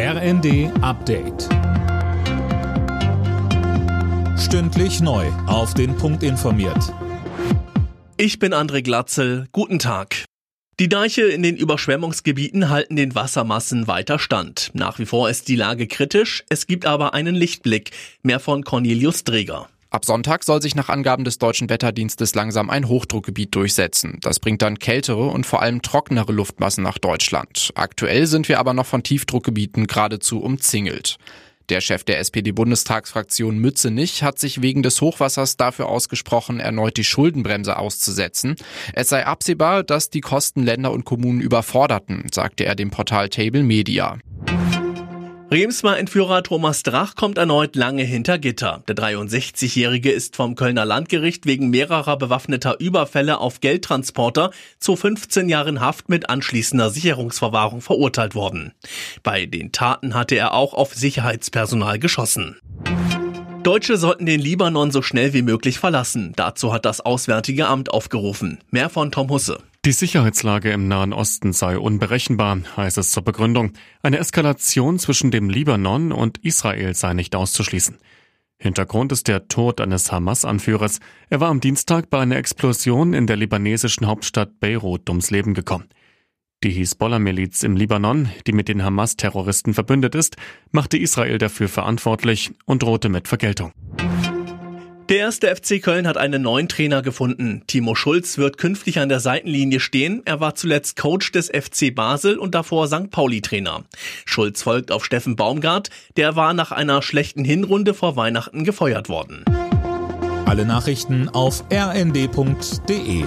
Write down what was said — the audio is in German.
RND Update. Stündlich neu. Auf den Punkt informiert. Ich bin André Glatzel. Guten Tag. Die Deiche in den Überschwemmungsgebieten halten den Wassermassen weiter stand. Nach wie vor ist die Lage kritisch. Es gibt aber einen Lichtblick. Mehr von Cornelius Dreger. Ab Sonntag soll sich nach Angaben des deutschen Wetterdienstes langsam ein Hochdruckgebiet durchsetzen. Das bringt dann kältere und vor allem trockenere Luftmassen nach Deutschland. Aktuell sind wir aber noch von Tiefdruckgebieten geradezu umzingelt. Der Chef der SPD-Bundestagsfraktion Mützenich hat sich wegen des Hochwassers dafür ausgesprochen, erneut die Schuldenbremse auszusetzen. Es sei absehbar, dass die Kosten Länder und Kommunen überforderten, sagte er dem Portal Table Media. Remsmar-Entführer Thomas Drach kommt erneut lange hinter Gitter. Der 63-Jährige ist vom Kölner Landgericht wegen mehrerer bewaffneter Überfälle auf Geldtransporter zu 15 Jahren Haft mit anschließender Sicherungsverwahrung verurteilt worden. Bei den Taten hatte er auch auf Sicherheitspersonal geschossen. Deutsche sollten den Libanon so schnell wie möglich verlassen. Dazu hat das Auswärtige Amt aufgerufen. Mehr von Tom Husse. Die Sicherheitslage im Nahen Osten sei unberechenbar, heißt es zur Begründung. Eine Eskalation zwischen dem Libanon und Israel sei nicht auszuschließen. Hintergrund ist der Tod eines Hamas-Anführers. Er war am Dienstag bei einer Explosion in der libanesischen Hauptstadt Beirut ums Leben gekommen. Die Hisbollah-Miliz im Libanon, die mit den Hamas-Terroristen verbündet ist, machte Israel dafür verantwortlich und drohte mit Vergeltung. Der erste FC Köln hat einen neuen Trainer gefunden. Timo Schulz wird künftig an der Seitenlinie stehen. Er war zuletzt Coach des FC Basel und davor St. Pauli Trainer. Schulz folgt auf Steffen Baumgart. Der war nach einer schlechten Hinrunde vor Weihnachten gefeuert worden. Alle Nachrichten auf rnd.de